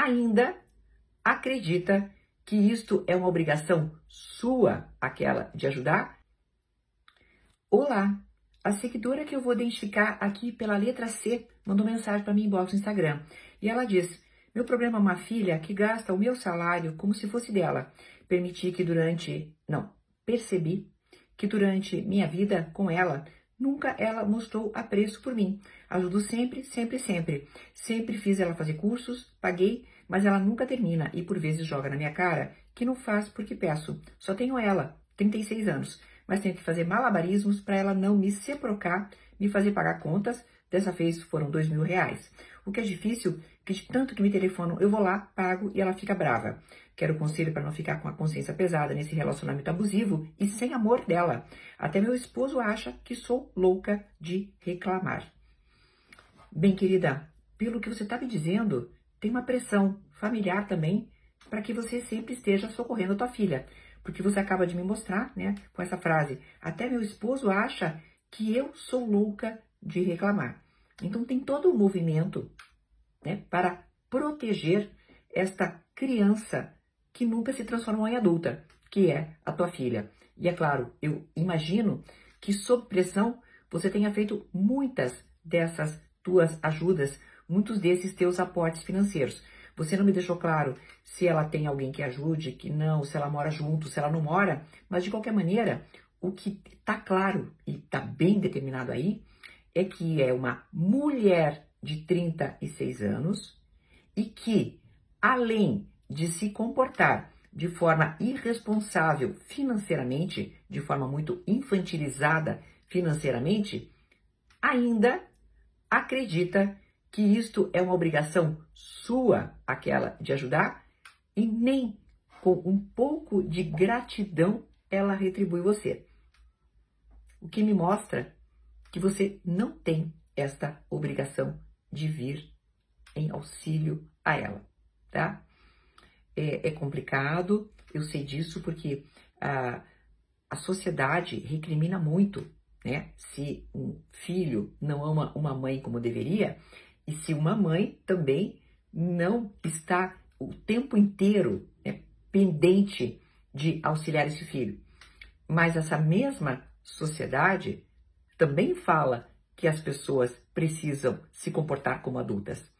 ainda acredita que isto é uma obrigação sua, aquela de ajudar? Olá, a seguidora que eu vou identificar aqui pela letra C mandou mensagem para mim inbox no Instagram e ela diz: Meu problema é uma filha que gasta o meu salário como se fosse dela. Permiti que durante. Não, percebi que durante minha vida com ela Nunca ela mostrou apreço por mim. Ajudo sempre, sempre, sempre. Sempre fiz ela fazer cursos, paguei, mas ela nunca termina e por vezes joga na minha cara que não faz porque peço. Só tenho ela, 36 anos, mas tenho que fazer malabarismos para ela não me seprocar, me fazer pagar contas. Dessa vez foram dois mil reais. O que é difícil, que de tanto que me telefonam, eu vou lá, pago e ela fica brava. Quero conselho para não ficar com a consciência pesada nesse relacionamento abusivo e sem amor dela. Até meu esposo acha que sou louca de reclamar. Bem, querida, pelo que você está me dizendo, tem uma pressão familiar também para que você sempre esteja socorrendo a tua filha. Porque você acaba de me mostrar, né, com essa frase, até meu esposo acha que eu sou louca de reclamar. Então tem todo um movimento, né, para proteger esta criança que nunca se transformou em adulta, que é a tua filha. E é claro, eu imagino que sob pressão você tenha feito muitas dessas tuas ajudas, muitos desses teus aportes financeiros. Você não me deixou claro se ela tem alguém que ajude, que não, se ela mora junto, se ela não mora, mas de qualquer maneira, o que está claro e está bem determinado aí é que é uma mulher de 36 anos e que, além de se comportar de forma irresponsável financeiramente, de forma muito infantilizada financeiramente, ainda acredita que isto é uma obrigação sua, aquela de ajudar, e nem com um pouco de gratidão ela retribui você. O que me mostra que você não tem esta obrigação de vir em auxílio a ela, tá? é, é complicado, eu sei disso porque a, a sociedade recrimina muito, né? Se um filho não ama uma mãe como deveria, e se uma mãe também não está o tempo inteiro né, pendente de auxiliar esse filho. Mas essa mesma sociedade também fala que as pessoas precisam se comportar como adultas.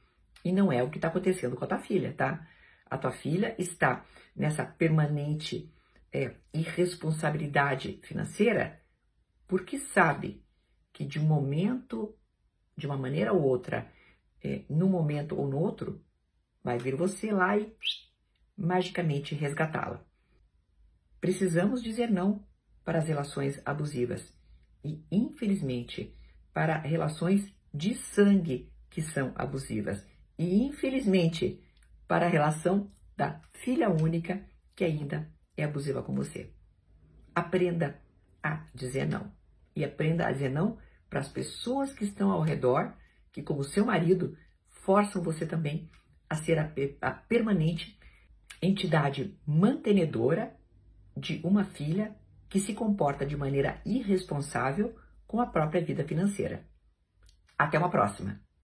E não é o que está acontecendo com a tua filha, tá? A tua filha está nessa permanente é, irresponsabilidade financeira porque sabe que de um momento, de uma maneira ou outra, é, num momento ou no outro, vai vir você lá e magicamente resgatá-la. Precisamos dizer não para as relações abusivas e, infelizmente, para relações de sangue que são abusivas. E, infelizmente, para a relação da filha única que ainda é abusiva com você. Aprenda a dizer não. E aprenda a dizer não para as pessoas que estão ao redor, que, como seu marido, forçam você também a ser a, a permanente entidade mantenedora de uma filha que se comporta de maneira irresponsável com a própria vida financeira. Até uma próxima!